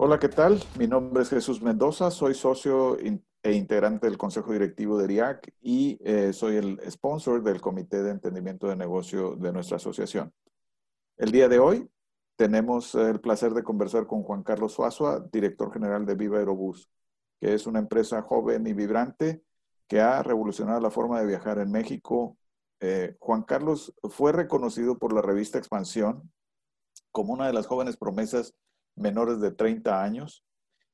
Hola, ¿qué tal? Mi nombre es Jesús Mendoza, soy socio e integrante del Consejo Directivo de RIAC y eh, soy el sponsor del Comité de Entendimiento de Negocio de nuestra asociación. El día de hoy tenemos el placer de conversar con Juan Carlos Suazua, director general de Viva Aerobús, que es una empresa joven y vibrante que ha revolucionado la forma de viajar en México. Eh, Juan Carlos fue reconocido por la revista Expansión como una de las jóvenes promesas menores de 30 años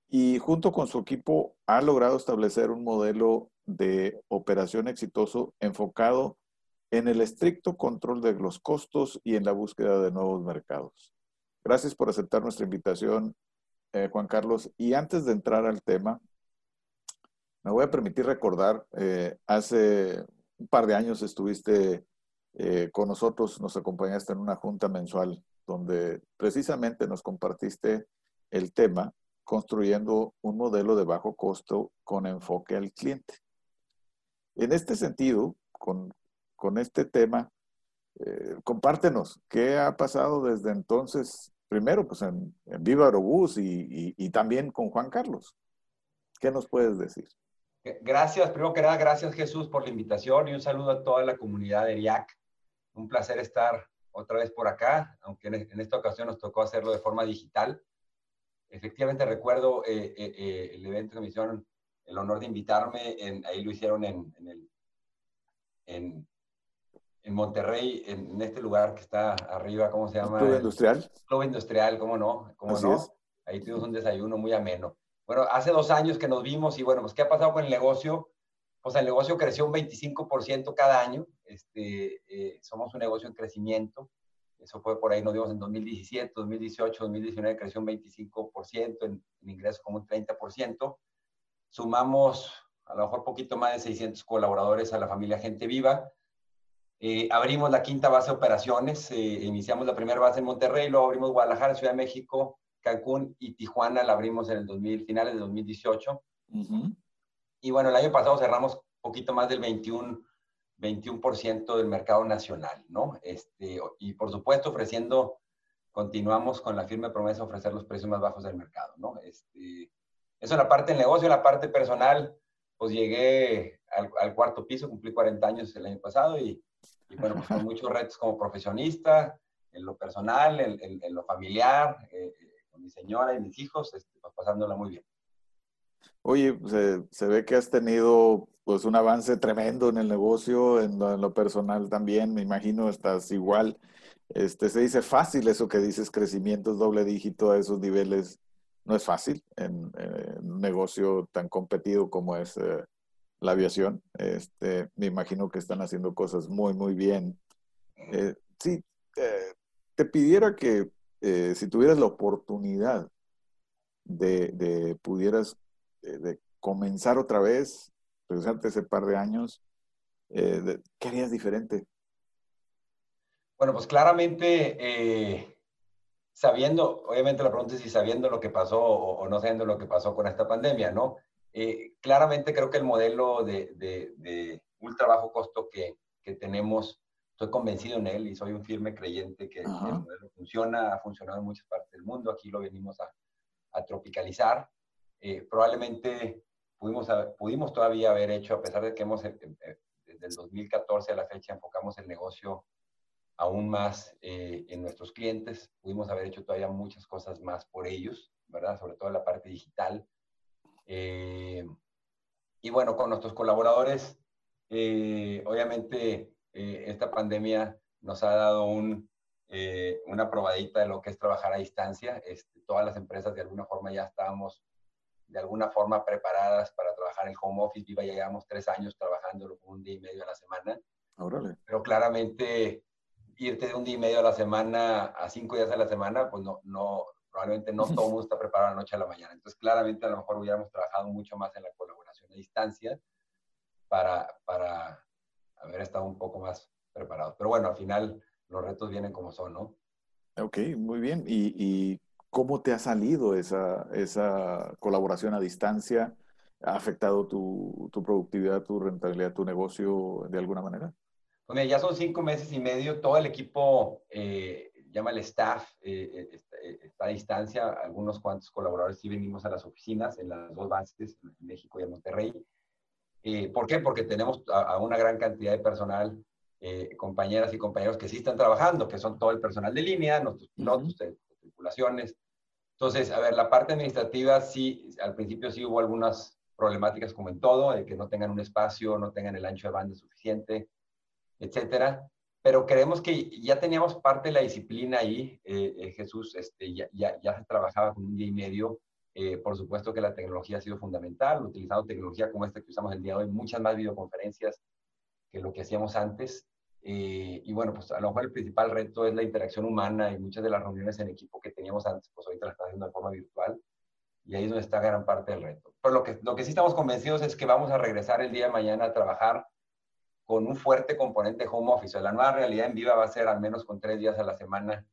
y junto con su equipo ha logrado establecer un modelo de operación exitoso enfocado en el estricto control de los costos y en la búsqueda de nuevos mercados. Gracias por aceptar nuestra invitación, eh, Juan Carlos. Y antes de entrar al tema, me voy a permitir recordar, eh, hace un par de años estuviste eh, con nosotros, nos acompañaste en una junta mensual donde precisamente nos compartiste el tema construyendo un modelo de bajo costo con enfoque al cliente. En este sentido, con, este tema, eh, compártenos qué ha pasado desde entonces, primero pues en, Viva Aerobús y, y, también con Juan Carlos. ¿Qué nos puedes decir? Gracias, primero que nada, gracias Jesús por la invitación y un saludo a toda la comunidad de IAC. Un placer estar otra vez por acá, aunque en esta ocasión nos tocó hacerlo de forma digital efectivamente recuerdo eh, eh, eh, el evento que me hicieron el honor de invitarme, en, ahí lo hicieron en, en, el, en, en Monterrey, en, este lugar que está arriba, ¿cómo se llama? Club Industrial. Club Industrial, ¿cómo no? ¿Cómo no? Ahí tuvimos un desayuno muy ameno. Bueno, hace dos años que nos vimos y bueno, pues ¿qué ha pasado con el negocio? Pues el negocio creció un 25% cada año. Este, somos un negocio en crecimiento. Eso fue por ahí, nos vimos en 2017, 2018, 2019, creció un 25%, en, en ingresos como un 30%. Sumamos a lo mejor poquito más de 600 colaboradores a la familia Gente Viva. Eh, abrimos la quinta base de operaciones, eh, iniciamos la primera base en Monterrey, luego abrimos Guadalajara, Ciudad de México, Cancún y Tijuana, la abrimos en el 2000, finales de 2018. Y bueno, el año pasado cerramos poquito más del 21 21% del mercado nacional, ¿no? Este, y por supuesto ofreciendo, continuamos con la firme promesa de ofrecer los precios más bajos del mercado, ¿no? Este, eso en la parte del negocio, en la parte personal, pues llegué al, cuarto piso, cumplí 40 años el año pasado y, bueno, pues con muchos retos como profesionista, en lo personal, en, lo familiar, eh, eh, con mi señora y mis hijos, este, pues pasándola muy bien. Oye, se, se, ve que has tenido pues un avance tremendo en el negocio, en lo, personal también, me imagino estás igual. Este, se dice fácil eso que dices, crecimientos doble dígito a esos niveles. No es fácil en, un negocio tan competido como es eh, la aviación. Este, me imagino que están haciendo cosas muy, muy bien. Eh, sí, eh, te pidiera que si tuvieras la oportunidad de, de pudieras de comenzar otra vez, regresarte ese par de años, eh, ¿qué harías diferente? Bueno, pues claramente, eh, sabiendo, obviamente la pregunta es si sabiendo lo que pasó o, no sabiendo lo que pasó con esta pandemia, ¿no? Eh, claramente creo que el modelo de, de, ultra bajo costo que, que, tenemos, estoy convencido en él y soy un firme creyente que el modelo funciona, ha funcionado en muchas partes del mundo, aquí lo venimos a, a tropicalizar. probablemente pudimos, pudimos todavía haber hecho, a pesar de que hemos, eh, eh, desde el 2014 a la fecha, enfocamos el negocio aún más eh, en nuestros clientes, pudimos haber hecho todavía muchas cosas más por ellos, ¿verdad? Sobre todo en la parte digital. y bueno, con nuestros colaboradores, obviamente esta pandemia nos ha dado un, una probadita de lo que es trabajar a distancia. Este, todas las empresas de alguna forma ya estábamos de alguna forma preparadas para trabajar en home office. Viva, ya llevamos tres años trabajando un día y medio a la semana. Pero claramente irte de un día y medio a la semana a cinco días a la semana, pues no, no, probablemente no todo el mundo está preparado a la noche a la mañana. Entonces, claramente a lo mejor hubiéramos trabajado mucho más en la colaboración a distancia para, para haber estado un poco más preparados. Pero bueno, al final los retos vienen como son, ¿no? Ok, muy bien. ¿Y, y cómo te ha salido esa, esa colaboración a distancia? ¿Ha afectado tu, tu, productividad, tu rentabilidad, tu negocio de alguna manera? Pues ya son cinco meses y medio. Todo el equipo, eh, llama el staff, eh, eh, está, está, a distancia. Algunos cuantos colaboradores sí venimos a las oficinas en las dos bases, en México y en Monterrey. ¿Por qué? Porque tenemos a, a una gran cantidad de personal eh, compañeras y compañeros que sí están trabajando, que son todo el personal de línea, nuestros pilotos de, tripulaciones. Entonces, a ver, la parte administrativa sí, al principio sí hubo algunas problemáticas como en todo, de que no tengan un espacio, no tengan el ancho de banda suficiente, etcétera. Pero creemos que ya teníamos parte de la disciplina ahí, eh, eh, Jesús, este, ya, ya, ya, se trabajaba con un día y medio. por supuesto que la tecnología ha sido fundamental, utilizando tecnología como esta que usamos el día de hoy, muchas más videoconferencias que lo que hacíamos antes. Eh, y bueno, pues a lo mejor el principal reto es la interacción humana y muchas de las reuniones en equipo que teníamos antes, pues ahorita las estamos haciendo de forma virtual y ahí es donde está gran parte del reto. Pero lo que, lo que sí estamos convencidos es que vamos a regresar el día de mañana a trabajar con un fuerte componente home office. La nueva realidad en viva va a ser al menos con tres días a la semana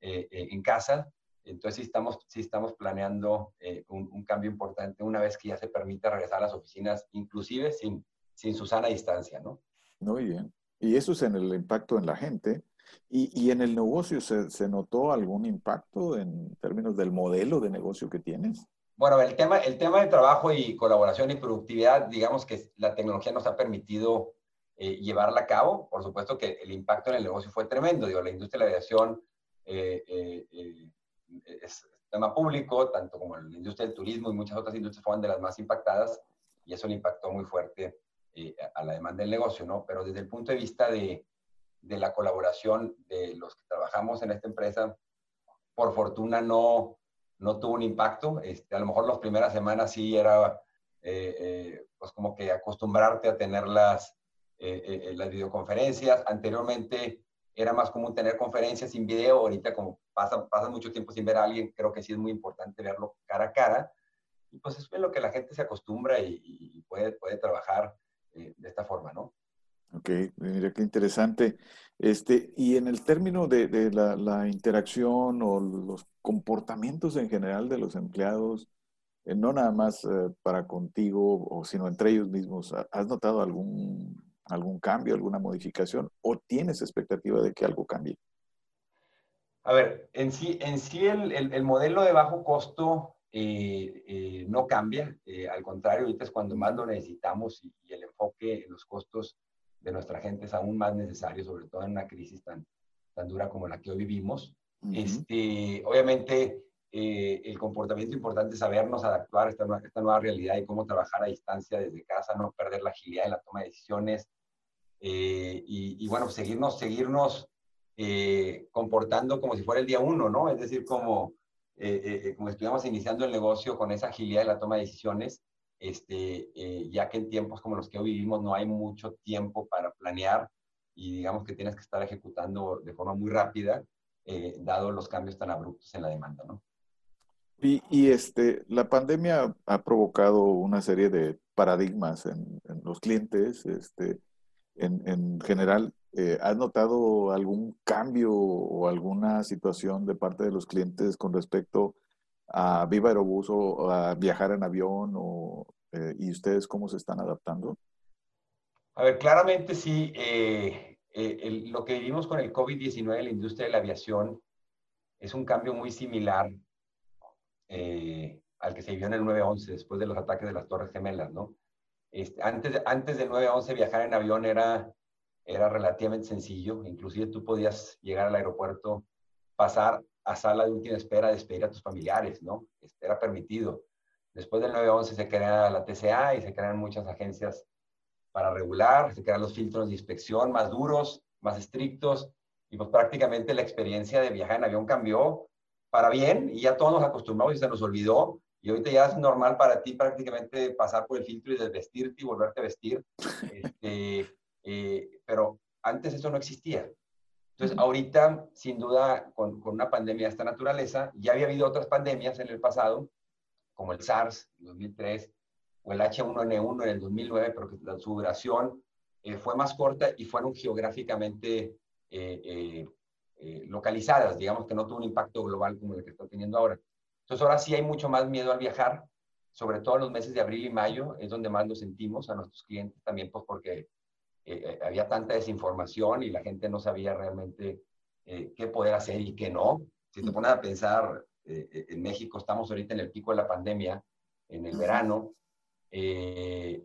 eh, eh, en casa. Entonces sí estamos, sí estamos planeando un, un, cambio importante una vez que ya se permita regresar a las oficinas, inclusive sin, sin su sana distancia, ¿no? Muy bien. Y eso es en el impacto en la gente. ¿Y, y en el negocio ¿se, ¿se, notó algún impacto en términos del modelo de negocio que tienes? Bueno, el tema, el tema de trabajo y colaboración y productividad, digamos que la tecnología nos ha permitido eh, llevarla a cabo. Por supuesto que el impacto en el negocio fue tremendo. Digo, la industria de la aviación eh, eh, eh es tema público, tanto como la industria del turismo y muchas otras industrias fueron de las más impactadas y eso le impactó muy fuerte eh, a la demanda del negocio, ¿no? Pero desde el punto de vista de, de, la colaboración de los que trabajamos en esta empresa, por fortuna no, no tuvo un impacto. Este, a lo mejor las primeras semanas sí era, eh, eh, pues como que acostumbrarte a tener las, eh, las videoconferencias. Anteriormente era más común tener conferencias sin video. Ahorita como pasa, pasa mucho tiempo sin ver a alguien, creo que sí es muy importante verlo cara a cara. Y pues es lo que la gente se acostumbra y, y puede, puede trabajar eh, de esta forma, ¿no? Ok, mira qué interesante. Este, y en el término de, de la, la, interacción o los comportamientos en general de los empleados, eh, no nada más eh, para contigo, o sino entre ellos mismos, ¿has notado algún, algún cambio, alguna modificación o tienes expectativa de que algo cambie? A ver, en sí, en sí el, el, el modelo de bajo costo eh, eh, no cambia, eh, al contrario, ahorita es cuando más lo necesitamos y, y, el enfoque en los costos de nuestra gente es aún más necesario, sobre todo en una crisis tan, tan dura como la que hoy vivimos. Uh -huh. este, obviamente, el comportamiento importante es sabernos adaptar a esta, esta, nueva realidad y cómo trabajar a distancia desde casa, no perder la agilidad en la toma de decisiones y, y, bueno, seguirnos, seguirnos comportando como si fuera el día uno, ¿no? Es decir, como eh, eh, eh, como estuviéramos iniciando el negocio con esa agilidad de la toma de decisiones, este, eh, ya que en tiempos como los que hoy vivimos no hay mucho tiempo para planear y digamos que tienes que estar ejecutando de forma muy rápida, eh, dado los cambios tan abruptos en la demanda, ¿no? Y, y, este, la pandemia ha provocado una serie de paradigmas en, en los clientes, este, en, en general, eh, ¿Has notado algún cambio o alguna situación de parte de los clientes con respecto a Viva Aerobús o a viajar en avión? O, eh, ¿Y ustedes cómo se están adaptando? A ver, claramente sí. Eh, el, lo que vivimos con el COVID-19 en la industria de la aviación es un cambio muy similar al que se vivió en el 9-11 después de los ataques de las Torres Gemelas, ¿no? Este, antes, antes del 9-11 viajar en avión era era relativamente sencillo. Inclusive tú podías llegar al aeropuerto, pasar a sala de última espera, despedir a tus familiares, ¿no? Este, era permitido. Después del 911 se crea la TCA y se crean muchas agencias para regular, se crean los filtros de inspección más duros, más estrictos, y pues prácticamente la experiencia de viajar en avión cambió para bien y ya todos nos acostumbramos y se nos olvidó. Y ahorita ya es normal para ti prácticamente pasar por el filtro y desvestirte y volverte a vestir. Este, eh, pero antes eso no existía. Entonces ahorita, sin duda, con, con, una pandemia de esta naturaleza, ya había habido otras pandemias en el pasado, como el SARS en 2003 o el H1N1 en el 2009, pero que su duración eh, fue más corta y fueron geográficamente eh, eh, localizadas, digamos que no tuvo un impacto global como el que está teniendo ahora. Entonces, ahora sí hay mucho más miedo al viajar, sobre todo en los meses de abril y mayo, es donde más lo sentimos a nuestros clientes también, pues porque eh, eh, había tanta desinformación y la gente no sabía realmente eh, qué poder hacer y qué no. Si te pones a pensar, en México estamos ahorita en el pico de la pandemia, en el verano, y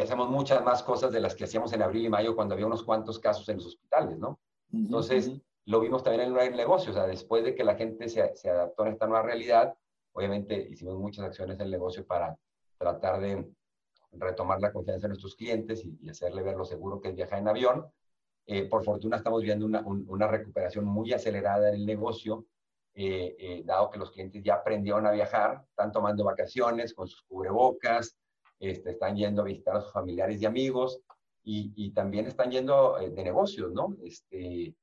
hacemos muchas más cosas de las que hacíamos en abril y mayo cuando había unos cuantos casos en los hospitales, ¿no? Entonces, lo vimos también en el negocio, o sea, después de que la gente se, se adaptó a esta nueva realidad, obviamente hicimos muchas acciones en el negocio para tratar de retomar la confianza de nuestros clientes y, hacerle ver lo seguro que es viajar en avión. Eh, por fortuna estamos viendo una, una, recuperación muy acelerada en el negocio, eh, eh, dado que los clientes ya aprendieron a viajar, están tomando vacaciones con sus cubrebocas, este, están yendo a visitar a sus familiares y amigos y, y también están yendo de negocios, ¿no? Este,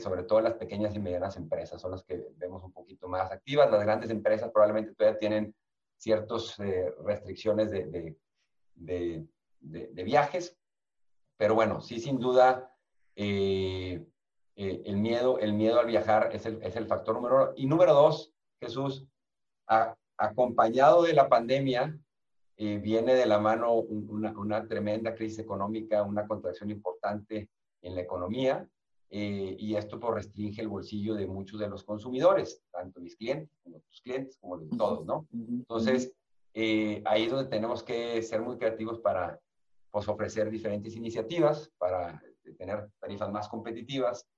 sobre todo las pequeñas y medianas empresas son las que vemos un poquito más activas. Las grandes empresas probablemente todavía tienen ciertas restricciones de, de, viajes. Pero bueno, sí, sin duda, eh, eh, el, miedo, el miedo al viajar es el, es el factor número uno. Y número dos, Jesús, acompañado de la pandemia, eh, viene de la mano una, una, tremenda crisis económica, una contracción importante en la economía, y esto pues, restringe el bolsillo de muchos de los consumidores, tanto mis clientes como tus clientes, como de todos, ¿no? Entonces, eh, ahí es donde tenemos que ser muy creativos para pues, ofrecer diferentes iniciativas, para tener tarifas más competitivas,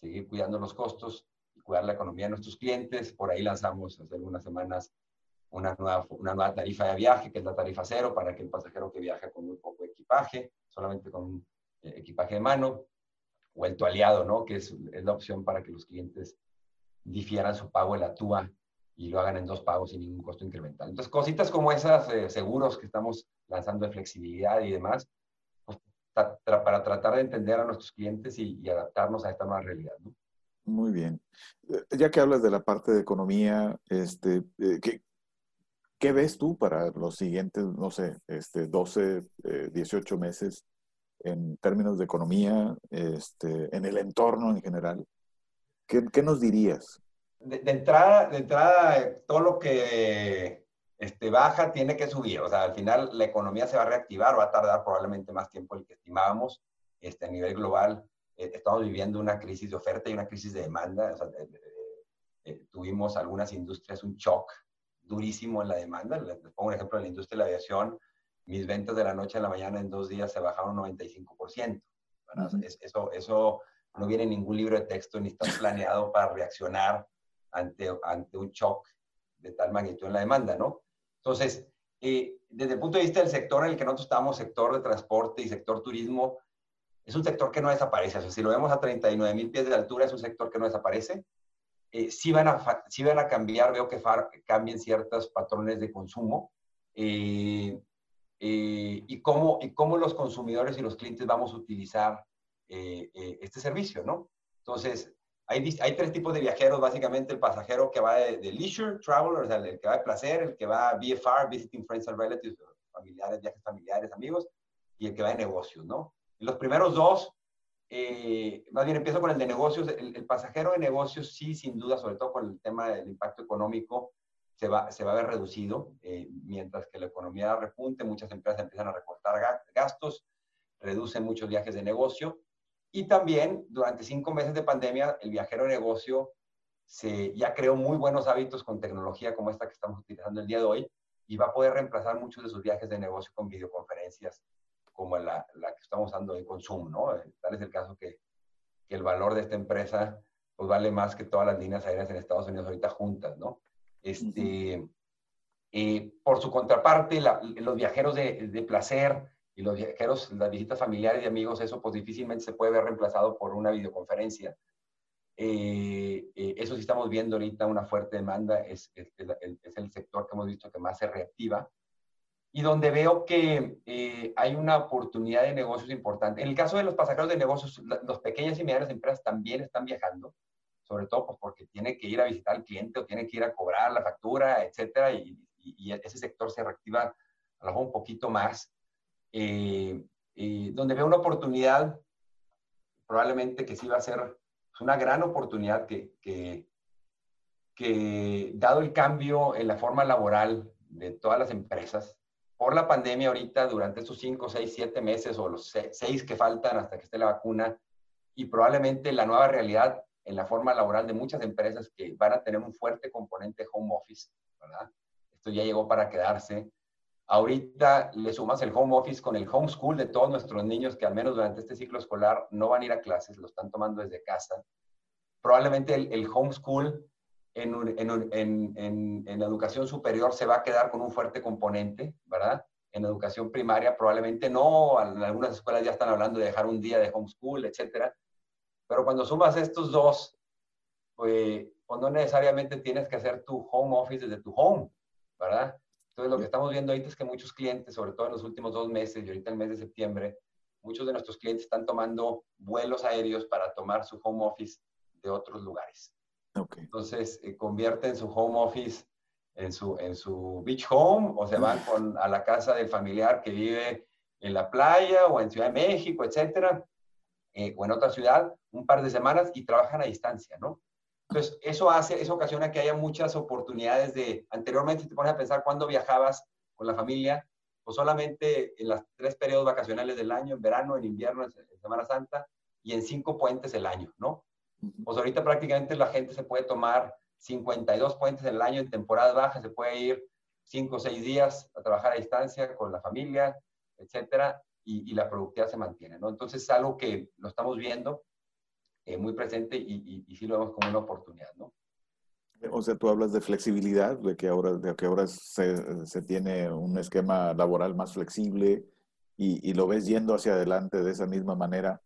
seguir cuidando los costos y cuidar la economía de nuestros clientes. Por ahí lanzamos hace algunas semanas una nueva, una nueva tarifa de viaje, que es la tarifa cero, para que el pasajero que viaja con muy poco equipaje, solamente con eh, equipaje de mano, o el tu aliado, ¿no? que es, es, la opción para que los clientes difieran su pago de la TUA y lo hagan en dos pagos sin ningún costo incremental. Entonces, cositas como esas, eh, seguros que estamos lanzando de flexibilidad y demás, pues, para tratar de entender a nuestros clientes y, adaptarnos a esta nueva realidad. ¿no? Muy bien. Eh, ya que hablas de la parte de economía, este, eh, ¿qué, ¿qué, ves tú para los siguientes, no sé, este, 12, 18 meses en términos de economía, este, en el entorno en general? ¿Qué, qué nos dirías? De, entrada, de entrada, todo lo que este, baja tiene que subir. O sea, al final la economía se va a reactivar, va a tardar probablemente más tiempo del que estimábamos. Este, a nivel global, eh, estamos viviendo una crisis de oferta y una crisis de demanda. O sea, eh, tuvimos algunas industrias un shock durísimo en la demanda. Les, pongo un ejemplo en la industria de la aviación. Mis ventas de la noche a la mañana en dos días se bajaron 95%. eso, eso no viene en ningún libro de texto ni está planeado para reaccionar ante, ante un shock de tal magnitud en la demanda, ¿no? Entonces, eh, desde el punto de vista del sector en el que nosotros estamos, sector de transporte y sector turismo, es un sector que no desaparece. O sea, si lo vemos a 39 mil pies de altura, es un sector que no desaparece. Eh, sí, van a, sí van a cambiar, veo que cambien ciertos patrones de consumo. Eh, y, cómo, y cómo los consumidores y los clientes vamos a utilizar este servicio, ¿no? Entonces, hay, hay, tres tipos de viajeros, básicamente el pasajero que va de, leisure, traveler, o sea, el que va de placer, el que va VFR, visiting friends and relatives, familiares, viajes familiares, amigos, y el que va de negocios, ¿no? Y los primeros dos, eh, más bien empiezo con el de negocios, el, pasajero de negocios sí, sin duda, sobre todo con el tema del impacto económico, se va, se va a ver reducido, eh, mientras que la economía repunte, muchas empresas empiezan a recortar gastos, reducen muchos viajes de negocio, y también durante cinco meses de pandemia, el viajero de negocio se, ya creó muy buenos hábitos con tecnología como esta que estamos utilizando el día de hoy y va a poder reemplazar muchos de sus viajes de negocio con videoconferencias como la, la que estamos usando de consumo, ¿no? Tal es el caso que, que, el valor de esta empresa pues vale más que todas las líneas aéreas en Estados Unidos ahorita juntas, ¿no? Este, eh, por su contraparte, los viajeros de, de placer, y los viajeros, las visitas familiares y amigos, eso pues difícilmente se puede ver reemplazado por una videoconferencia. Eh, eh, eso sí estamos viendo ahorita una fuerte demanda, es, es, el, sector que hemos visto que más se reactiva. y donde veo que eh, hay una oportunidad de negocios importante. En el caso de los pasajeros de negocios, las pequeñas y medianas empresas también están viajando, sobre todo pues, porque tienen que ir a visitar al cliente o tienen que ir a cobrar la factura, etcétera, y, ese sector se reactiva a lo mejor un poquito más. Eh, donde veo una oportunidad, probablemente que sí va a ser una gran oportunidad que, que, que, dado el cambio en la forma laboral de todas las empresas, por la pandemia ahorita, durante estos 5, 6, 7 meses o los 6 que faltan hasta que esté la vacuna, y probablemente la nueva realidad en la forma laboral de muchas empresas que van a tener un fuerte componente home office, ¿verdad? Esto ya llegó para quedarse. Ahorita le sumas el home office con el homeschool de todos nuestros niños que al menos durante este ciclo escolar no van a ir a clases, lo están tomando desde casa. Probablemente el, el homeschool en, en, educación superior se va a quedar con un fuerte componente, ¿verdad? En educación primaria probablemente no, en algunas escuelas ya están hablando de dejar un día de homeschool, etcétera. Pero cuando sumas estos dos, pues, pues, no necesariamente tienes que hacer tu home office desde tu home, ¿verdad? Entonces lo que estamos viendo ahorita es que muchos clientes, sobre todo en los últimos dos meses y ahorita el mes de septiembre, muchos de nuestros clientes están tomando vuelos aéreos para tomar su home office de otros lugares. Entonces, eh, convierten su home office en su, en su beach home o se van con, a la casa del familiar que vive en la playa o en Ciudad de México, etcétera, eh, o en otra ciudad, un par de semanas y trabajan a distancia, ¿no? Entonces, eso hace, eso ocasiona que haya muchas oportunidades de, anteriormente te pones a pensar cuándo viajabas con la familia, pues solamente en los tres periodos vacacionales del año, en verano, en invierno, en Semana Santa, y en cinco puentes el año, ¿no? Pues ahorita prácticamente la gente se puede tomar 52 puentes en el año en temporada baja, se puede ir 5 o 6 días a trabajar a distancia con la familia, etcétera, y, la productividad se mantiene, ¿no? Entonces es algo que lo estamos viendo eh, muy presente y, y, sí lo vemos como una oportunidad, ¿no? O sea, tú hablas de flexibilidad, de que ahora, de que ahora se, se tiene un esquema laboral más flexible y, y, lo ves yendo hacia adelante de esa misma manera.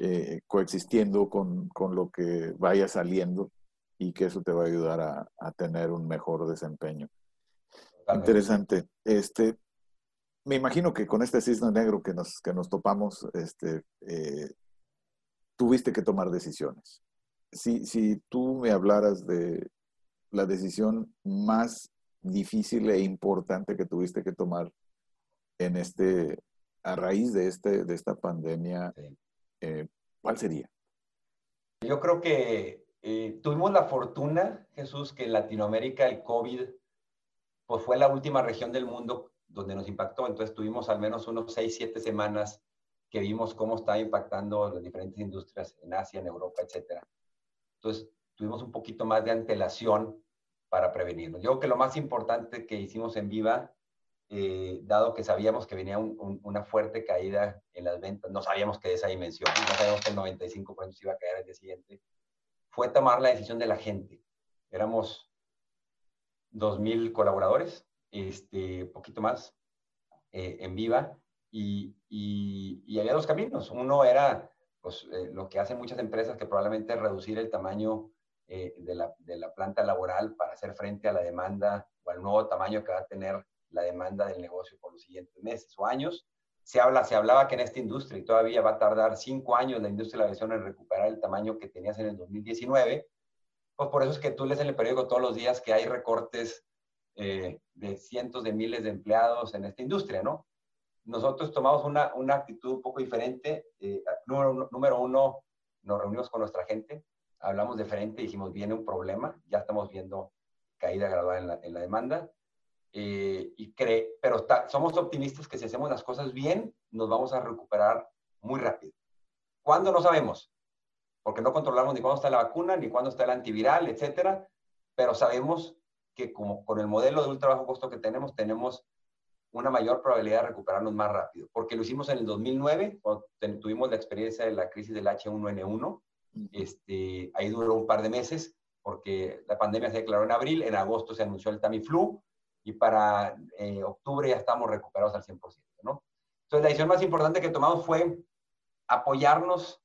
Eh, coexistiendo con, con, lo que vaya saliendo y que eso te va a ayudar a, a tener un mejor desempeño. Interesante. Este, me imagino que con este cisne negro que nos, que nos topamos, este, eh, tuviste que tomar decisiones. Si, si tú me hablaras de la decisión más difícil e importante que tuviste que tomar en este, a raíz de, este, de esta pandemia, eh, ¿cuál sería? Yo creo que eh, tuvimos la fortuna, Jesús, que en Latinoamérica el COVID pues fue la última región del mundo donde nos impactó. Entonces tuvimos al menos unos seis, siete semanas que vimos cómo estaba impactando las diferentes industrias en Asia, en Europa, etc. Entonces tuvimos un poquito más de antelación para prevenirnos. Yo creo que lo más importante que hicimos en Viva eh, dado que sabíamos que venía una fuerte caída en las ventas, no sabíamos que de esa dimensión, no sabíamos que el 95% se iba a caer al día siguiente, fue tomar la decisión de la gente. Éramos 2.000 colaboradores, este, poquito más, eh, en Viva, y, había dos caminos. Uno era pues, eh, lo que hacen muchas empresas, que probablemente es reducir el tamaño de la, de la planta laboral para hacer frente a la demanda o al nuevo tamaño que va a tener la demanda del negocio por los siguientes meses o años. Se, habla, se hablaba que en esta industria, y todavía va a tardar cinco años la industria de la aviación en recuperar el tamaño que tenías en el 2019, pues por eso es que tú lees en el periódico todos los días que hay recortes eh, de cientos de miles de empleados en esta industria, ¿no? Nosotros tomamos una, una actitud un poco diferente. Eh, número, número uno, nos reunimos con nuestra gente, hablamos de frente, dijimos, viene un problema, ya estamos viendo caída gradual en la, en la demanda. Eh, y cree, pero somos optimistas que si hacemos las cosas bien, nos vamos a recuperar muy rápido. ¿Cuándo? No sabemos, porque no controlamos ni cuándo está la vacuna, ni cuándo está el antiviral, etcétera, pero sabemos que como con el modelo de ultra bajo costo que tenemos, tenemos una mayor probabilidad de recuperarnos más rápido, porque lo hicimos en el 2009, cuando tuvimos la experiencia de la crisis del H1N1, este, ahí duró un par de meses, porque la pandemia se declaró en abril, en agosto se anunció el Tamiflu, y para eh, octubre ya estamos recuperados al 100%, ¿no? Entonces, la decisión más importante que tomamos fue apoyarnos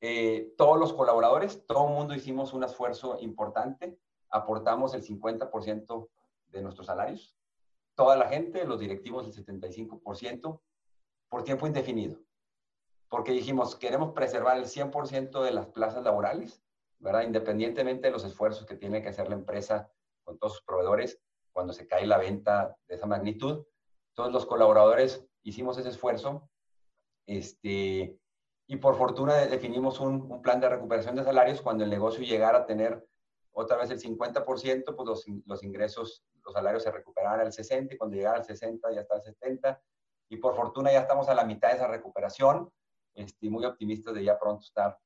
eh, todos los colaboradores, todo el mundo hicimos un esfuerzo importante, aportamos el 50% de nuestros salarios toda la gente, los directivos el 75%, por tiempo indefinido. Porque dijimos, queremos preservar el 100% de las plazas laborales, ¿verdad? Independientemente de los esfuerzos que tiene que hacer la empresa con todos sus proveedores cuando se cae la venta de esa magnitud. Todos los colaboradores hicimos ese esfuerzo. Este, y por fortuna definimos un, plan de recuperación de salarios cuando el negocio llegara a tener otra vez el 50%, pues los ingresos, los salarios se recuperaban al 60% y cuando llegara al 60% ya está al 70%. Y por fortuna ya estamos a la mitad de esa recuperación. Estoy muy optimista de ya pronto estar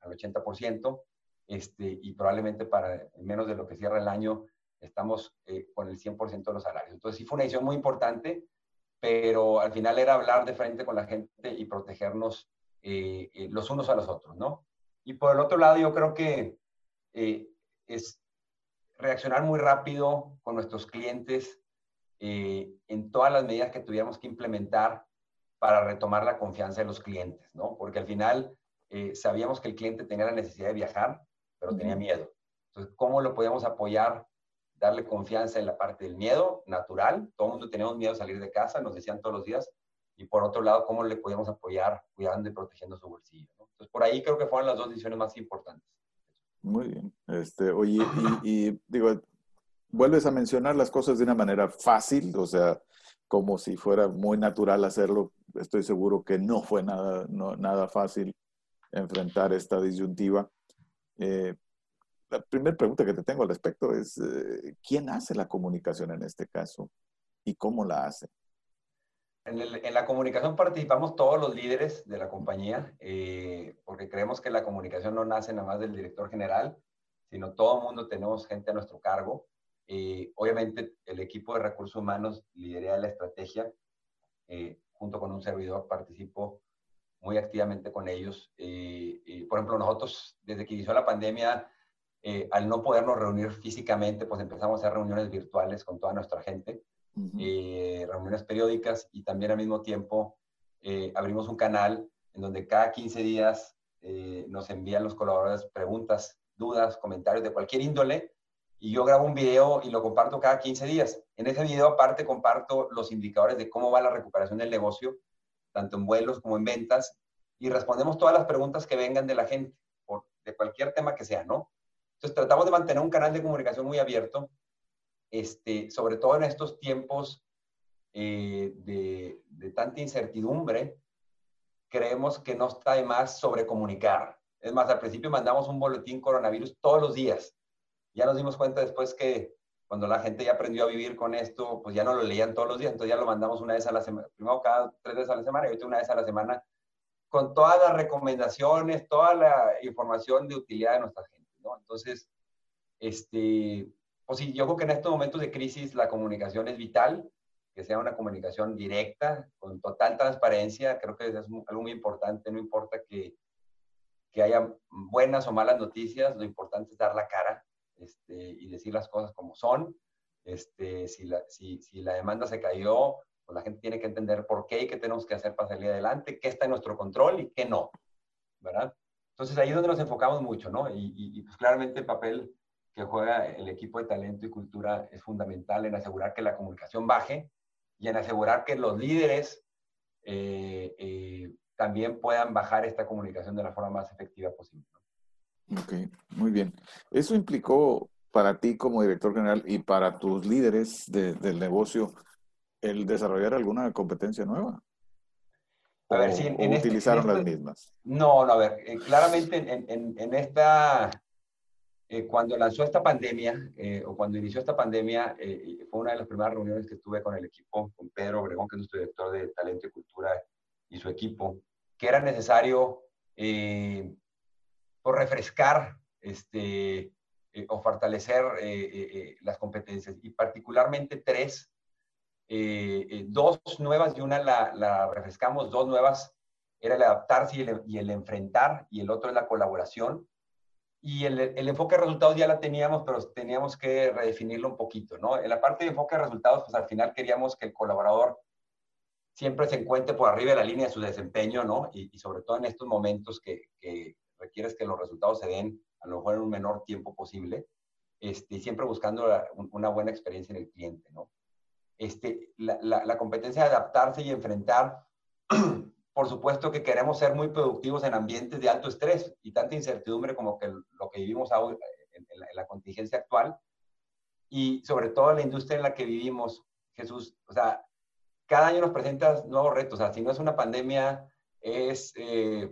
al 80%. Este, y probablemente para menos de lo que cierra el año estamos eh, con el 100% de los salarios. Entonces sí fue una decisión muy importante, pero al final era hablar de frente con la gente y protegernos eh, eh, los unos a los otros, ¿no? Y por el otro lado, yo creo que es reaccionar muy rápido con nuestros clientes en todas las medidas que tuviéramos que implementar para retomar la confianza de los clientes, ¿no? Porque al final sabíamos que el cliente tenía la necesidad de viajar, pero tenía miedo. Entonces, ¿cómo lo podíamos apoyar darle confianza en la parte del miedo natural. Todo el mundo teníamos miedo a salir de casa, nos decían todos los días. Y por otro lado, cómo le podíamos apoyar cuidando y protegiendo su bolsillo. Entonces, por ahí creo que fueron las dos decisiones más importantes. Muy bien. Este, oye, y, digo, vuelves a mencionar las cosas de una manera fácil, o sea, como si fuera muy natural hacerlo. Estoy seguro que no fue nada, no, nada fácil enfrentar esta disyuntiva. Eh, la primera pregunta que te tengo al respecto es, eh, ¿quién hace la comunicación en este caso y cómo la hace? En, la comunicación participamos todos los líderes de la compañía, eh, porque creemos que la comunicación no nace nada más del director general, sino todo el mundo tenemos gente a nuestro cargo. Eh, obviamente el equipo de recursos humanos lidera la estrategia, junto con un servidor participo muy activamente con ellos. por ejemplo, nosotros desde que inició la pandemia eh, al no podernos reunir físicamente, pues empezamos a hacer reuniones virtuales con toda nuestra gente, eh, reuniones periódicas y también al mismo tiempo eh, abrimos un canal en donde cada 15 días nos envían los colaboradores preguntas, dudas, comentarios de cualquier índole y yo grabo un video y lo comparto cada 15 días. En ese video aparte comparto los indicadores de cómo va la recuperación del negocio, tanto en vuelos como en ventas, y respondemos todas las preguntas que vengan de la gente, de cualquier tema que sea, ¿no? Entonces tratamos de mantener un canal de comunicación muy abierto, este, sobre todo en estos tiempos eh, de, tanta incertidumbre, creemos que no está de más sobrecomunicar. Es más, al principio mandamos un boletín coronavirus todos los días. Ya nos dimos cuenta después que cuando la gente ya aprendió a vivir con esto, pues ya no lo leían todos los días, entonces ya lo mandamos una vez a la semana, primero cada tres veces a la semana y ahorita una vez a la semana, con todas las recomendaciones, toda la información de utilidad de nuestra gente. Entonces, este, pues sí, yo creo que en estos momentos de crisis la comunicación es vital, que sea una comunicación directa, con total transparencia, creo que es algo muy importante, no importa que, que haya buenas o malas noticias, lo importante es dar la cara este, y decir las cosas como son. Este, si, la, si, si la demanda se cayó, pues la gente tiene que entender por qué y qué tenemos que hacer para salir adelante, qué está en nuestro control y qué no, ¿verdad? Entonces ahí es donde nos enfocamos mucho, ¿no? Y, pues claramente el papel que juega el equipo de talento y cultura es fundamental en asegurar que la comunicación baje y en asegurar que los líderes eh, eh, también puedan bajar esta comunicación de la forma más efectiva posible. Ok, muy bien. Eso implicó para ti como director general y para tus líderes del negocio el desarrollar alguna competencia nueva. A ver, si en, este, utilizaron las mismas. No, no, a ver, eh, claramente en, esta, eh, cuando lanzó esta pandemia, eh, o cuando inició esta pandemia, fue una de las primeras reuniones que tuve con el equipo, con Pedro Obregón, que es nuestro director de talento y cultura, y su equipo, que era necesario por refrescar este, o fortalecer las competencias, y particularmente tres eh, eh, dos nuevas y una la, refrescamos, dos nuevas era el adaptarse y el, enfrentar y el otro es la colaboración. Y el, enfoque de resultados ya la teníamos, pero teníamos que redefinirlo un poquito, ¿no? En la parte de enfoque de resultados, pues al final queríamos que el colaborador siempre se encuentre por arriba de la línea de su desempeño, ¿no? Y, sobre todo en estos momentos que, requieres que los resultados se den a lo mejor en un menor tiempo posible, este, siempre buscando una buena experiencia en el cliente, ¿no? este, la, la, competencia de adaptarse y enfrentar. Por supuesto que queremos ser muy productivos en ambientes de alto estrés y tanta incertidumbre como que lo que vivimos ahora en, la, en la contingencia actual. Y sobre todo en la industria en la que vivimos, Jesús, o sea, cada año nos presenta nuevos retos. O sea, si no es una pandemia, es eh,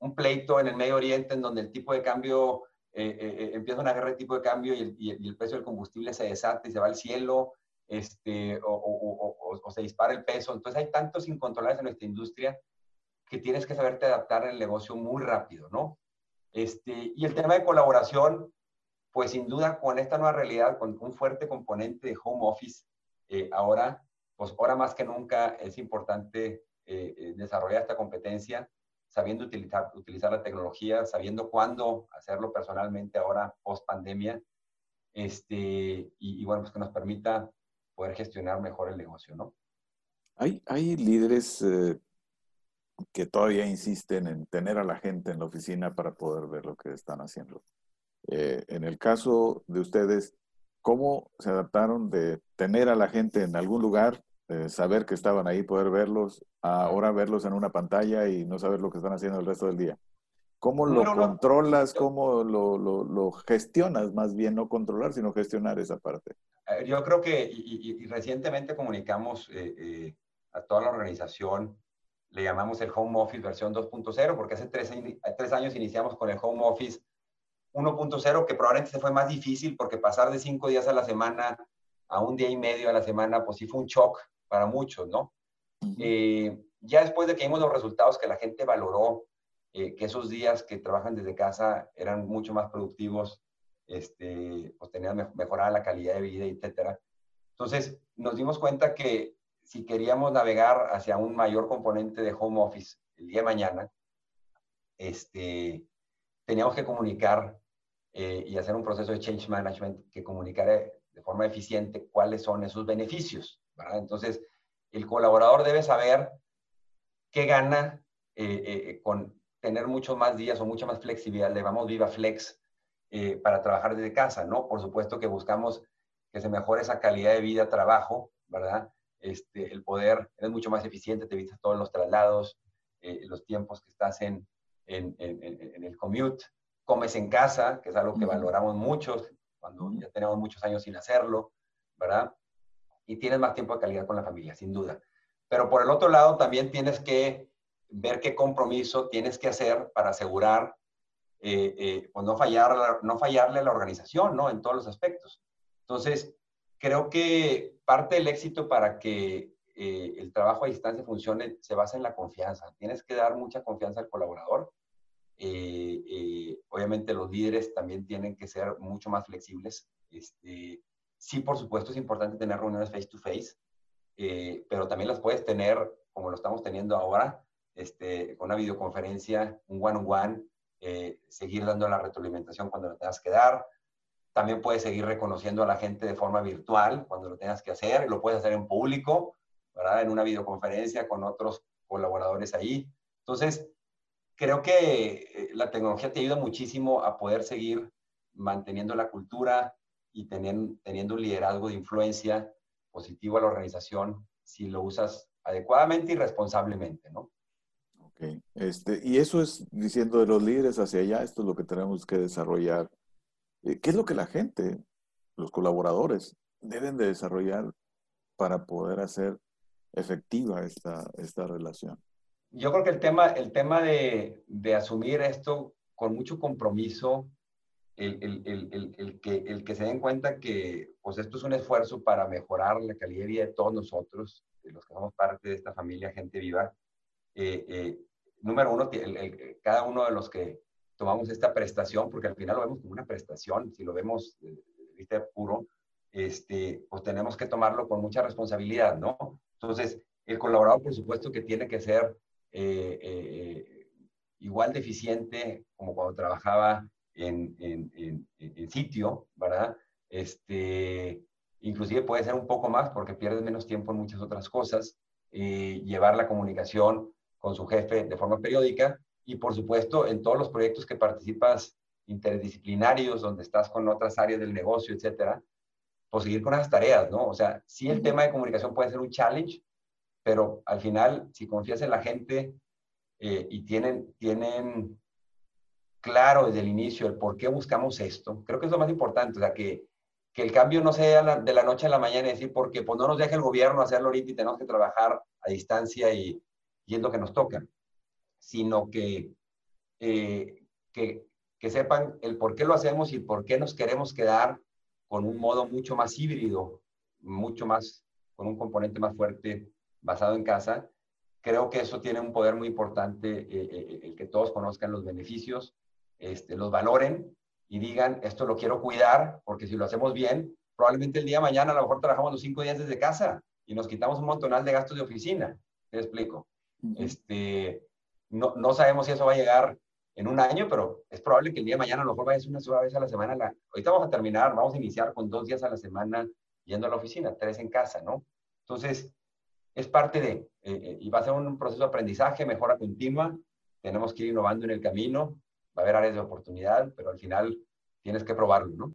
un pleito en el Medio Oriente en donde el tipo de cambio, eh, eh, empieza una guerra de tipo de cambio y el, precio del combustible se desata y se va al cielo, este, o, se dispara el peso. Entonces hay tantos incontrolables en nuestra industria que tienes que saberte adaptar el negocio muy rápido, ¿no? Este, y el tema de colaboración, pues sin duda con esta nueva realidad, con un fuerte componente de home office, ahora, pues ahora más que nunca es importante desarrollar esta competencia sabiendo utilizar, utilizar la tecnología, sabiendo cuándo hacerlo personalmente ahora post pandemia, este, y, bueno, pues que nos permita poder gestionar mejor el negocio, ¿no? Hay, hay líderes eh, que todavía insisten en tener a la gente en la oficina para poder ver lo que están haciendo. Eh, en el caso de ustedes, ¿cómo se adaptaron de tener a la gente en algún lugar eh, saber que estaban ahí, poder verlos, ahora verlos en una pantalla y no saber lo que están haciendo el resto del día. ¿Cómo lo controlas? ¿Cómo lo, lo, gestionas? Más bien no controlar, sino gestionar esa parte. Eh, yo creo que, y, recientemente comunicamos eh, a toda la organización, le llamamos el Home Office versión 2.0, porque hace tres, tres años iniciamos con el Home Office 1.0, que probablemente se fue más difícil porque pasar de cinco días a la semana a un día y medio a la semana, pues sí fue un shock para muchos, ¿no? Eh, ya después de que vimos los resultados que la gente valoró, eh, que esos días que trabajan desde casa eran mucho más productivos, este, pues tenían mejorada la calidad de vida, etcétera. Entonces, nos dimos cuenta que si queríamos navegar hacia un mayor componente de home office el día de mañana, este, teníamos que comunicar eh, y hacer un proceso de change management que comunicara de forma eficiente cuáles son esos beneficios. Entonces, el colaborador debe saber qué gana eh, eh, con tener muchos más días o mucha más flexibilidad, le llamamos Viva Flex, eh, para trabajar desde casa, ¿no? Por supuesto que buscamos que se mejore esa calidad de vida, trabajo, ¿verdad? Este, el poder, es mucho más eficiente, te evitas todos los traslados, los tiempos que estás en, en, en, el commute, comes en casa, que es algo que valoramos mucho cuando ya tenemos muchos años sin hacerlo, ¿verdad? y tienes más tiempo de calidad con la familia, sin duda. Pero por el otro lado, también tienes que ver qué compromiso tienes que hacer para asegurar, eh, eh, pues no, fallar, no fallarle a la organización, ¿no? En todos los aspectos. Entonces, creo que parte del éxito para que eh, el trabajo a distancia funcione se basa en la confianza. Tienes que dar mucha confianza al colaborador. obviamente los líderes también tienen que ser mucho más flexibles. Este, Sí, por supuesto, es importante tener reuniones face to face, pero también las puedes tener, como lo estamos teniendo ahora, este, con una videoconferencia, un one-on-one, eh, seguir dando la retroalimentación cuando lo tengas que dar. También puedes seguir reconociendo a la gente de forma virtual cuando lo tengas que hacer. Lo puedes hacer en público, ¿verdad? En una videoconferencia con otros colaboradores ahí. Entonces, creo que eh, la tecnología te ayuda muchísimo a poder seguir manteniendo la cultura, y teniendo, teniendo un liderazgo de influencia positivo a la organización si lo usas adecuadamente y responsablemente, ¿no? Este, y eso es diciendo de los líderes hacia allá, esto es lo que tenemos que desarrollar. Eh, ¿Qué es lo que la gente, los colaboradores, deben de desarrollar para poder hacer efectiva esta, esta relación? Yo creo que el tema, el tema de, de asumir esto con mucho compromiso, el, el, el, que, el que se den cuenta que pues esto es un esfuerzo para mejorar la calidad de vida de todos nosotros, de los que somos parte de esta familia Gente Viva. Eh, eh, número uno, cada uno de los que tomamos esta prestación, porque al final lo vemos como una prestación, si lo vemos de, vista puro, este, pues tenemos que tomarlo con mucha responsabilidad, ¿no? Entonces, el colaborador, por supuesto, que tiene que ser eh, igual de eficiente como cuando trabajaba en, en, en, sitio, ¿verdad? Este, inclusive puede ser un poco más porque pierde menos tiempo en muchas otras cosas, eh, llevar la comunicación con su jefe de forma periódica y por supuesto en todos los proyectos que participas interdisciplinarios, donde estás con otras áreas del negocio, etcétera, pues seguir con esas tareas, ¿no? O sea, sí el tema de comunicación puede ser un challenge, pero al final, si confías en la gente eh, y tienen, tienen claro desde el inicio el por qué buscamos esto, creo que es lo más importante, o sea, que, que el cambio no sea de la noche a la mañana y decir, porque pues no nos deja el gobierno hacerlo ahorita y tenemos que trabajar a distancia y, y es lo que nos toca, sino que, eh, que, que sepan el por qué lo hacemos y por qué nos queremos quedar con un modo mucho más híbrido, mucho más, con un componente más fuerte basado en casa. Creo que eso tiene un poder muy importante, eh, eh, el que todos conozcan los beneficios, este, los valoren y digan, esto lo quiero cuidar, porque si lo hacemos bien, probablemente el día de mañana a lo mejor trabajamos los cinco días desde casa y nos quitamos un montonal de gastos de oficina. Te explico. Este, no, no sabemos si eso va a llegar en un año, pero es probable que el día de mañana a lo mejor vayas una sola vez a la semana. La, ahorita vamos a terminar, vamos a iniciar con dos días a la semana yendo a la oficina, tres en casa, ¿no? Entonces, es parte de, eh, eh, y va a ser un proceso de aprendizaje, mejora continua, tenemos que ir innovando en el camino, va a haber áreas de oportunidad, pero al final tienes que probarlo, ¿no?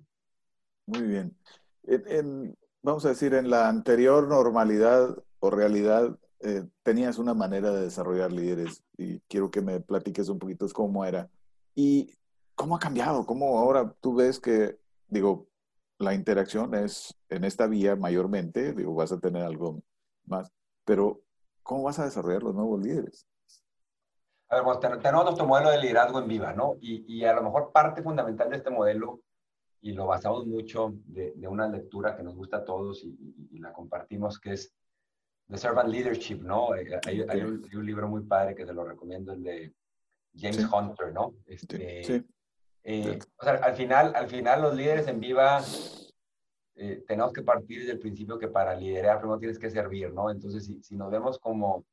Muy bien. vamos a decir, en la anterior normalidad o realidad, eh, tenías una manera de desarrollar líderes y quiero que me platiques un poquito cómo era. ¿Y cómo ha cambiado? ¿Cómo ahora tú ves que, digo, la interacción es en esta vía mayormente, digo, vas a tener algo más, pero ¿cómo vas a desarrollar los nuevos líderes? A ver, pues tenemos nuestro modelo de liderazgo en viva, ¿no? Y, y, a lo mejor parte fundamental de este modelo, y lo basamos mucho de, de una lectura que nos gusta a todos y, y, la compartimos, que es The Servant Leadership, ¿no? Eh, hay, hay, un, hay, un, libro muy padre que te lo recomiendo, el de James sí. Hunter, ¿no? Este, sí. Eh, o sea, al final, al final los líderes en viva eh, tenemos que partir desde el principio que para liderar primero tienes que servir, ¿no? Entonces, si, si, nos vemos como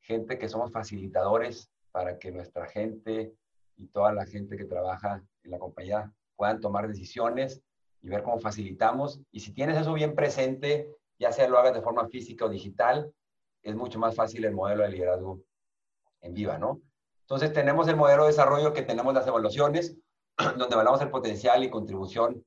gente que somos facilitadores para que nuestra gente y toda la gente que trabaja en la compañía puedan tomar decisiones y ver cómo facilitamos. Y si tienes eso bien presente, ya sea lo hagas de forma física o digital, es mucho más fácil el modelo de liderazgo en viva, ¿no? Entonces tenemos el modelo de desarrollo que tenemos las evaluaciones, donde evaluamos el potencial y contribución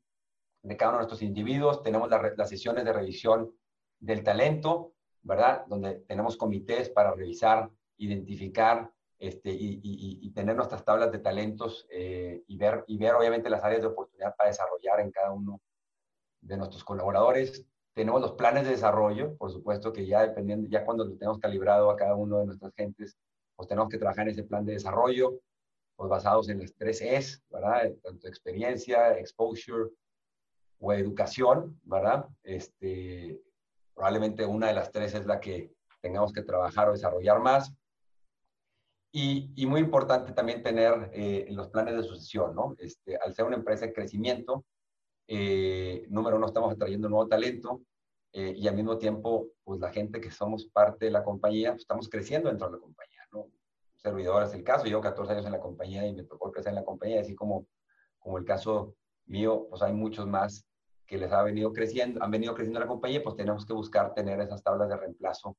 de cada uno de nuestros individuos, tenemos la, las sesiones de revisión del talento, ¿verdad? Donde tenemos comités para revisar, identificar este, y tener nuestras tablas de talentos eh, y, ver, y ver obviamente las áreas de oportunidad para desarrollar en cada uno de nuestros colaboradores. Tenemos los planes de desarrollo, por supuesto que ya dependiendo, ya cuando lo tenemos calibrado a cada uno de nuestras gentes, pues tenemos que trabajar en ese plan de desarrollo, pues basados en las tres E's, ¿verdad? Tanto experiencia, exposure o educación, ¿verdad? Este, probablemente una de las tres es la que tengamos que trabajar o desarrollar más. Y, y muy importante también tener eh, los planes de sucesión, ¿no? Este, al ser una empresa en crecimiento, eh, número uno, estamos atrayendo nuevo talento eh, y al mismo tiempo, pues la gente que somos parte de la compañía, pues, estamos creciendo dentro de la compañía, ¿no? Servidor es el caso, llevo 14 años en la compañía y me tocó crecer en la compañía, así como, como el caso mío, pues hay muchos más que les ha venido creciendo, han venido creciendo la compañía, pues tenemos que buscar tener esas tablas de reemplazo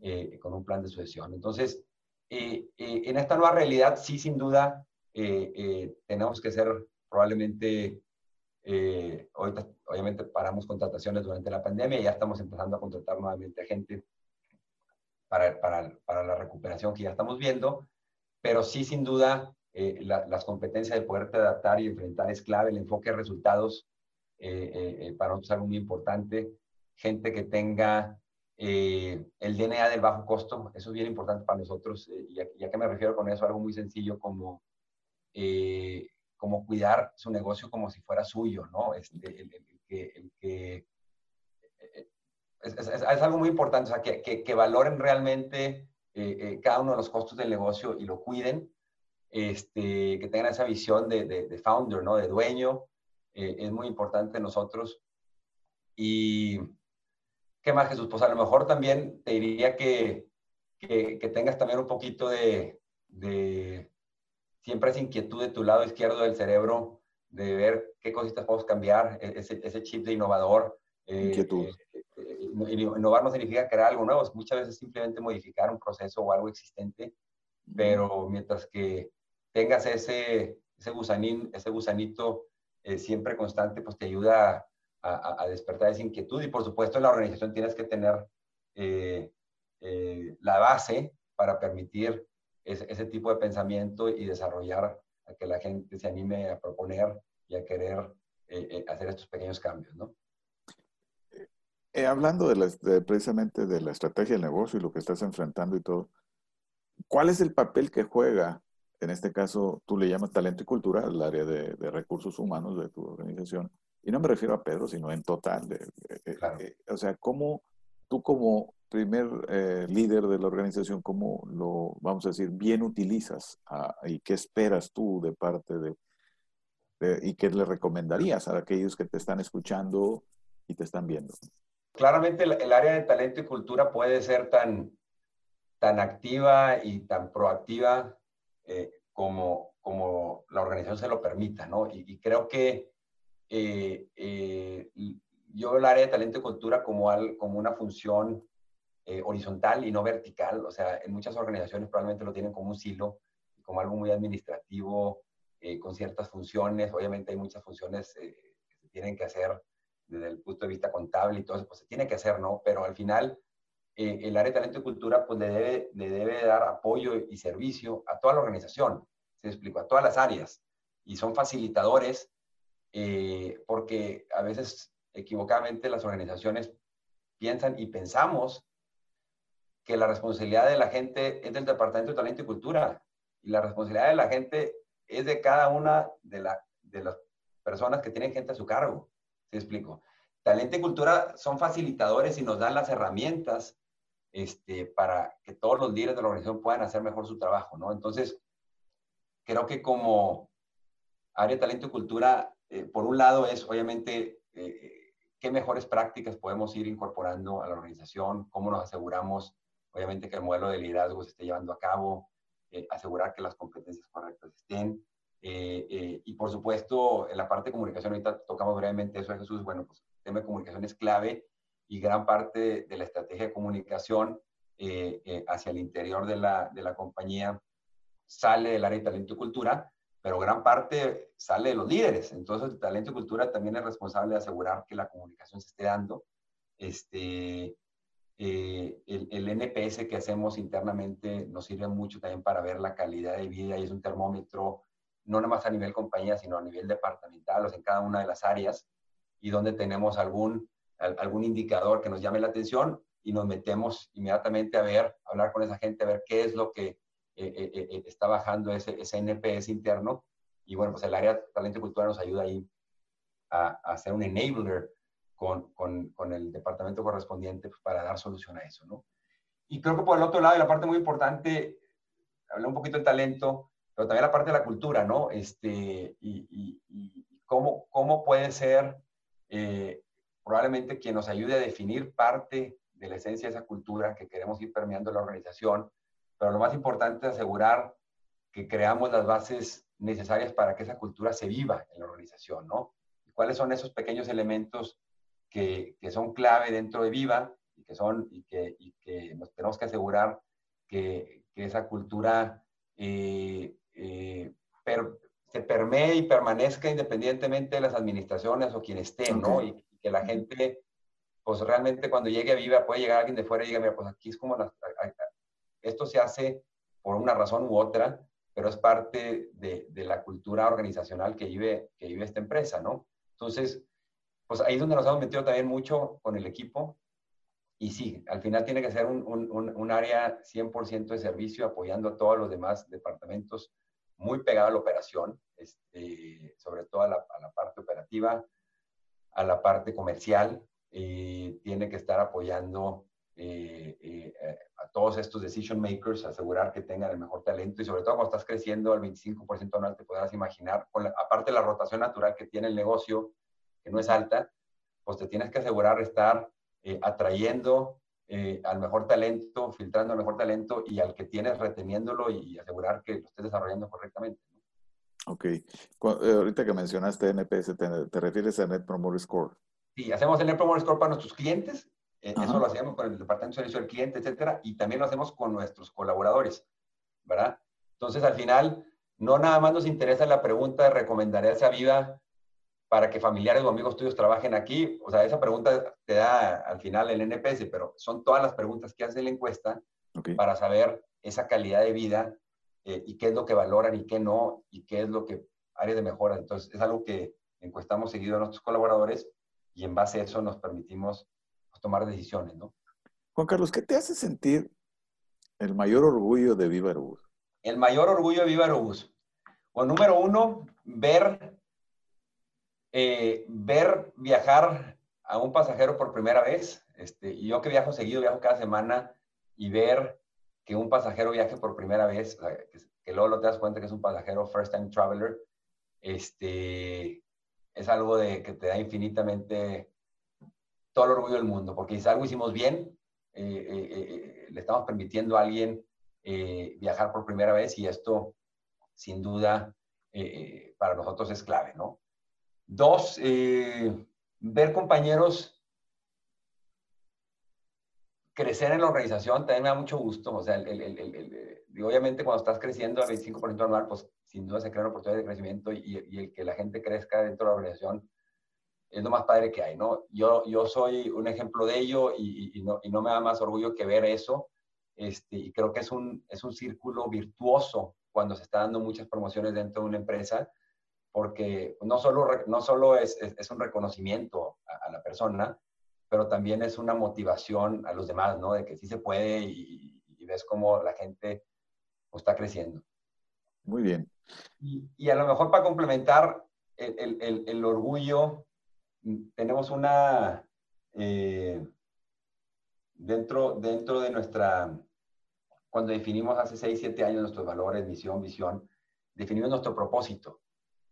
eh, con un plan de sucesión. Entonces, eh, eh, en esta nueva realidad, sí, sin duda, tenemos que ser probablemente eh, ahorita, obviamente, paramos contrataciones durante la pandemia y ya estamos empezando a contratar nuevamente gente para, para, para la recuperación que ya estamos viendo, pero sí, sin duda, eh, la, las competencias de poderte adaptar y enfrentar es clave, el enfoque de resultados eh, para nosotros es algo muy importante, gente que tenga el DNA del bajo costo, eso es bien importante para nosotros, y a, qué me refiero con eso, algo muy sencillo como como cuidar su negocio como si fuera suyo, ¿no? Este, el, el, que, el que eh, es, es, es, algo muy importante, o sea, que, que, que valoren realmente eh, eh, cada uno de los costos del negocio y lo cuiden, este, que tengan esa visión de, de, de founder, ¿no? De dueño, eh, es muy importante nosotros. Y, ¿qué más, Jesús? Pues a lo mejor también te diría que, que, que tengas también un poquito de, de siempre esa inquietud de tu lado izquierdo del cerebro de ver qué cositas podemos cambiar, e-, ese, ese chip de innovador. Eh, inquietud. Eh, eh, innovar no significa crear algo nuevo, muchas veces simplemente modificar un proceso o algo existente, pero mientras que tengas ese, ese, gusanín, ese gusanito eh, siempre constante, pues te ayuda a, despertar esa inquietud y por supuesto en la organización tienes que tener eh, eh, la base para permitir ese, tipo de pensamiento y desarrollar a que la gente se anime a proponer y a querer eh, hacer estos pequeños cambios, ¿no? hablando de, precisamente de la estrategia del negocio y lo que estás enfrentando y todo, ¿cuál es el papel que juega, en este caso tú le llamas talento y cultura, el área de, de recursos humanos de tu organización, y no me refiero a Pedro, sino en total. Eh, o sea, ¿cómo tú como primer eh, líder de la organización, cómo lo, vamos a decir, bien utilizas y qué esperas tú de parte de, y qué le recomendarías a aquellos que te están escuchando y te están viendo? Claramente el, área de talento y cultura puede ser tan, tan activa y tan proactiva eh, como, como la organización se lo permita, ¿no? y creo que eh, eh, yo el área de talento y cultura como, al, como una función eh, horizontal y no vertical. O sea, en muchas organizaciones probablemente lo tienen como un silo, como algo muy administrativo, con ciertas funciones. Obviamente hay muchas funciones que se tienen que hacer desde el punto de vista contable y todo eso, pues se tiene que hacer, ¿no? Pero al final, el área de talento y cultura, pues le debe, le debe dar apoyo y servicio a toda la organización, se explico, a todas las áreas. Y son facilitadores eh, porque a veces equivocadamente las organizaciones piensan y pensamos que la responsabilidad de la gente es del Departamento de Talento y Cultura y la responsabilidad de la gente es de cada una de, la, de las personas que tienen gente a su cargo. ¿Se explico? Talento y Cultura son facilitadores y nos dan las herramientas este, para que todos los líderes de la organización puedan hacer mejor su trabajo, ¿no? Entonces, creo que como área de talento y cultura eh, por un lado es obviamente eh, qué mejores prácticas podemos ir incorporando a la organización, cómo nos aseguramos obviamente que el modelo de liderazgo se esté llevando a cabo, eh, asegurar que las competencias correctas estén. y por supuesto, en la parte de comunicación, ahorita tocamos brevemente eso, Jesús, bueno, pues el tema de comunicación es clave y gran parte de la estrategia de comunicación hacia el interior de la, de la compañía sale del área de talento y cultura, pero gran parte sale de los líderes. Entonces, talento y cultura también es responsable de asegurar que la comunicación se esté dando. Este, eh, el, NPS que hacemos internamente nos sirve mucho también para ver la calidad de vida y es un termómetro, no nada más a nivel compañía, sino a nivel departamental, o sea, en cada una de las áreas, y donde tenemos algún, algún indicador que nos llame la atención y nos metemos inmediatamente a ver, hablar con esa gente, a ver qué es lo que eh, eh, eh, está bajando ese, ese, NPS interno. Y bueno, pues el área de talento y cultura nos ayuda ahí a, hacer un enabler con, con, con, el departamento correspondiente pues, para dar solución a eso, ¿no? Y creo que por el otro lado, y la parte muy importante, hablé un poquito del talento, pero también la parte de la cultura, ¿no? Este, y, y, cómo, cómo puede ser probablemente quien nos ayude a definir parte de la esencia de esa cultura que queremos ir permeando en la organización, pero lo más importante es asegurar que creamos las bases necesarias para que esa cultura se viva en la organización, ¿no? ¿Cuáles son esos pequeños elementos que, que son clave dentro de Viva y que, son, y que, y que nos tenemos que asegurar que, que esa cultura eh, eh, se permee y permanezca independientemente de las administraciones o quien esté, ¿no? Y, que la gente, pues realmente cuando llegue a Viva, puede llegar alguien de fuera y diga, mira, pues aquí es como las, esto se hace por una razón u otra, pero es parte de, la cultura organizacional que vive, que vive esta empresa, ¿no? Entonces, pues ahí es donde nos hemos metido también mucho con el equipo. Y sí, al final tiene que ser un, un, área 100% de servicio, apoyando a todos los demás departamentos, muy pegado a la operación, este, sobre todo a la, parte operativa, a la parte comercial, y tiene que estar apoyando eh, eh, a todos estos decision makers, asegurar que tengan el mejor talento y sobre todo cuando estás creciendo al 25% anual, te podrás imaginar, con aparte de la rotación natural que tiene el negocio, que no es alta, pues te tienes que asegurar estar eh, atrayendo al mejor talento, filtrando al mejor talento y al que tienes reteniéndolo y, asegurar que lo estés desarrollando correctamente. Ok. ahorita que mencionaste NPS, ¿te, ¿te, refieres a Net Promoter Score? Sí, hacemos el Net Promoter Score para nuestros clientes eh, eso lo hacemos con el departamento de servicio al cliente, etcétera, y también lo hacemos con nuestros colaboradores, ¿verdad? Entonces, al final, no nada más nos interesa la pregunta de recomendaré a Viva para que familiares o amigos tuyos trabajen aquí? O sea, esa pregunta te da al final el NPS, pero son todas las preguntas que hace la encuesta para saber esa calidad de vida eh, y qué es lo que valoran y qué no, y qué es lo que áreas de mejora. Entonces, es algo que encuestamos seguido a nuestros colaboradores y en base a eso nos permitimos tomar decisiones, ¿no? Juan Carlos, ¿qué te hace sentir el mayor orgullo de Viva Aerobús? El mayor orgullo de Viva Aerobús. Bueno, número uno, ver, eh, ver viajar a un pasajero por primera vez. Este, y yo que viajo seguido, viajo cada semana, y ver que un pasajero viaje por primera vez, que, luego lo te das cuenta que es un pasajero first time traveler, este, es algo de, que te da infinitamente todo el orgullo del mundo, porque si algo hicimos bien, eh, eh, eh, le estamos permitiendo a alguien viajar por primera vez y esto, sin duda, para nosotros es clave, ¿no? Dos, ver compañeros crecer en la organización también me da mucho gusto. O sea, obviamente cuando estás creciendo al 25% anual, pues sin duda se crean oportunidades de crecimiento y, el que la gente crezca dentro de la organización es lo más padre que hay, ¿no? Yo, yo soy un ejemplo de ello y, y, no, y no me da más orgullo que ver eso. Este, y creo que es un, es un círculo virtuoso cuando se está dando muchas promociones dentro de una empresa, porque no solo, no solo es, es, un reconocimiento a, a la persona, pero también es una motivación a los demás, ¿no? De que sí se puede y, ves cómo la gente pues, está creciendo. Muy bien. Y, a lo mejor para complementar el, el, el, orgullo, tenemos una, eh, dentro, dentro de nuestra, cuando definimos hace 6, 7 años nuestros valores, misión, visión, definimos nuestro propósito,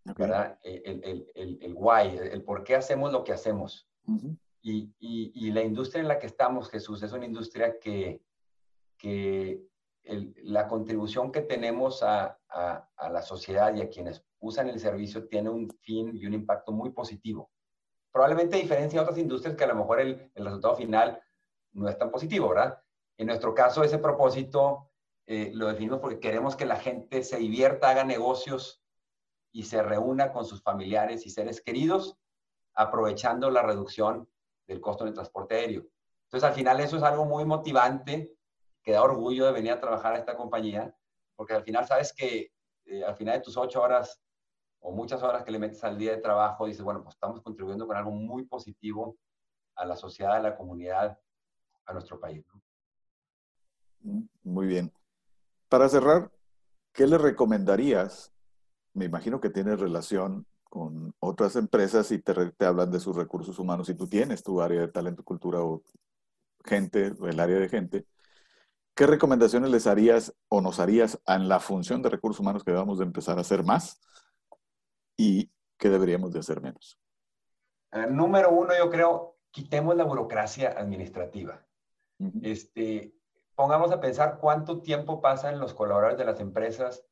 ¿verdad? El, el, el, why, el, por qué hacemos lo que hacemos. Y, y, la industria en la que estamos, Jesús, es una industria que, que la contribución que tenemos a, a, a, la sociedad y a quienes usan el servicio tiene un fin y un impacto muy positivo. Probablemente a diferencia de otras industrias que a lo mejor el, resultado final no es tan positivo, ¿verdad? En nuestro caso, ese propósito eh, lo definimos porque queremos que la gente se divierta, haga negocios y se reúna con sus familiares y seres queridos, aprovechando la reducción del costo del transporte aéreo. Entonces, al final eso es algo muy motivante, que da orgullo de venir a trabajar a esta compañía, porque al final sabes que eh, al final de tus ocho horas o muchas horas que le metes al día de trabajo, dices, bueno, pues estamos contribuyendo con algo muy positivo a la sociedad, a la comunidad, a nuestro país. Muy bien. Para cerrar, ¿qué le recomendarías? Me imagino que tiene relación con otras empresas y te, hablan de sus recursos humanos y tú tienes tu área de talento, cultura o gente, el área de gente, ¿qué recomendaciones les harías o nos harías en la función de recursos humanos que debamos de empezar a hacer más y qué deberíamos de hacer menos? Número uno, yo creo, quitemos la burocracia administrativa. este, pongamos a pensar cuánto tiempo pasan los colaboradores de las empresas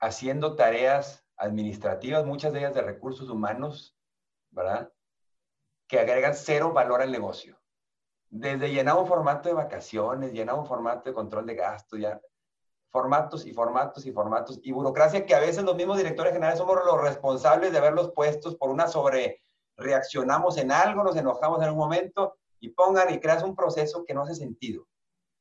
haciendo tareas administrativas, muchas de ellas de recursos humanos, ¿verdad? Que agregan cero valor al negocio. Desde llenar un formato de vacaciones, llenar un formato de control de gastos, ya formatos y formatos y formatos y burocracia que a veces los mismos directores generales somos los responsables de haberlos puestos por una sobre reaccionamos en algo, nos enojamos en un momento y pongan y creas un proceso que no hace sentido.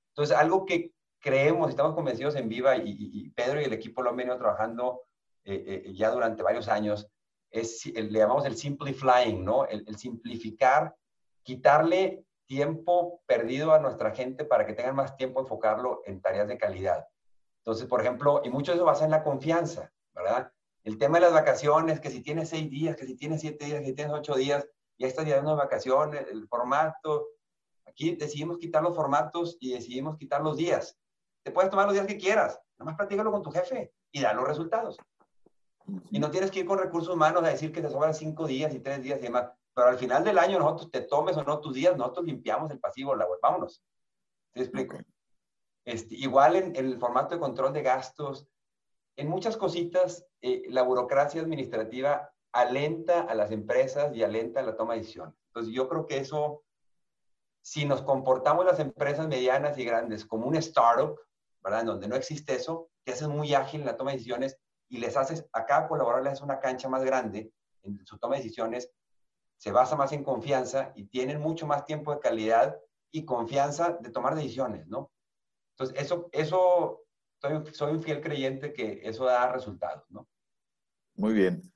Entonces, algo que creemos, estamos convencidos en Viva y, y Pedro y el equipo lo han venido trabajando eh, eh, ya durante varios años, es, le llamamos el simplifying, ¿no? El, simplificar, quitarle tiempo perdido a nuestra gente para que tengan más tiempo enfocarlo en tareas de calidad. Entonces, por ejemplo, y mucho de eso basa en la confianza, ¿verdad? El tema de las vacaciones, que si tienes seis días, que si tienes siete días, que si tienes ocho días, ya estás ya de vacaciones, el formato. Aquí decidimos quitar los formatos y decidimos quitar los días. Te puedes tomar los días que quieras, nomás practícalo con tu jefe y da los resultados. Y no tienes que ir con recursos humanos a decir que te sobran cinco días y tres días y demás. Pero al final del año nosotros te tomes o no tus días, nosotros limpiamos el pasivo, la web. Vámonos. ¿Te explico? Este, igual en, el formato de control de gastos, en muchas cositas, eh, la burocracia administrativa alenta a las empresas y alenta la toma de decisiones. Entonces yo creo que eso, si nos comportamos las empresas medianas y grandes como un startup, ¿verdad? Donde no existe eso, que es muy ágil la toma de decisiones, y les haces, a cada colaborador le haces una cancha más grande, en su toma de decisiones se basa más en confianza y tienen mucho más tiempo de calidad y confianza de tomar decisiones, ¿no? Entonces, eso, eso soy, soy un fiel creyente que eso da resultados, ¿no? Muy bien.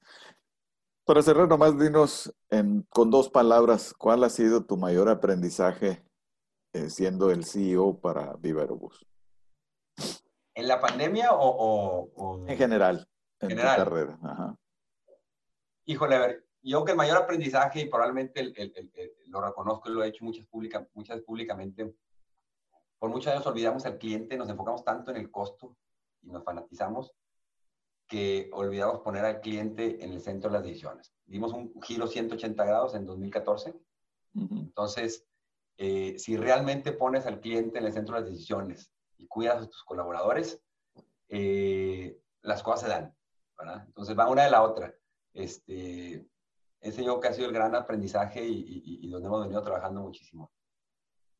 Para cerrar, nomás dinos en, con dos palabras, ¿cuál ha sido tu mayor aprendizaje eh, siendo el CEO para Viva Aerobús? ¿En la pandemia o...? En general, en general. tu carrera. Ajá. Híjole, a ver, yo que el mayor aprendizaje, y probablemente lo reconozco y lo he hecho muchas, pública, muchas públicamente, por muchos años olvidamos al cliente, nos enfocamos tanto en el costo y nos fanatizamos que olvidamos poner al cliente en el centro de las decisiones. Dimos un giro 180 grados en 2014. Entonces, eh, si realmente pones al cliente en el centro de las decisiones y cuidas a tus colaboradores, eh, las cosas se dan. Entonces, va una de la otra. Este, ese yo que ha sido el gran aprendizaje y, y donde hemos venido trabajando muchísimo.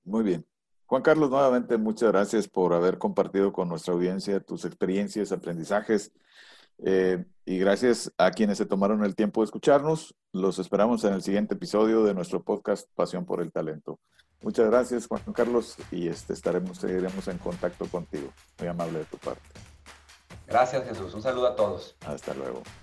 Muy bien. Juan Carlos, nuevamente muchas gracias por haber compartido con nuestra audiencia tus experiencias, aprendizajes eh, y gracias a quienes se tomaron el tiempo de escucharnos. Los esperamos en el siguiente episodio de nuestro podcast Pasión por el Talento. Muchas gracias, Juan Carlos, y este, estaremos, seguiremos en contacto contigo. Muy amable de tu parte. Gracias, Jesús. Un saludo a todos. Hasta luego.